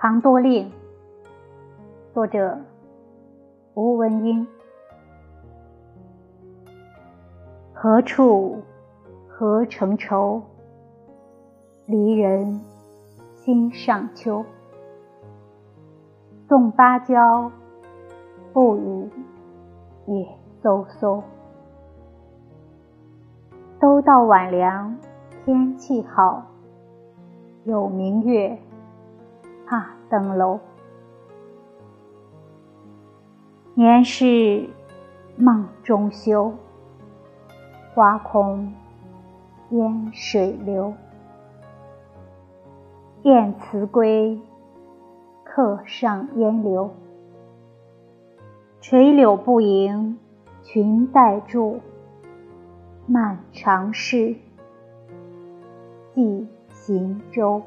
唐多令，作者吴文英。何处何成愁？离人心上秋。纵芭蕉，不语也飕飕。都到晚凉，天气好，有明月，怕登楼。年是梦中休，花空烟水流。燕辞归，客上烟柳。垂柳不迎，裙带住。漫长事，寄行舟。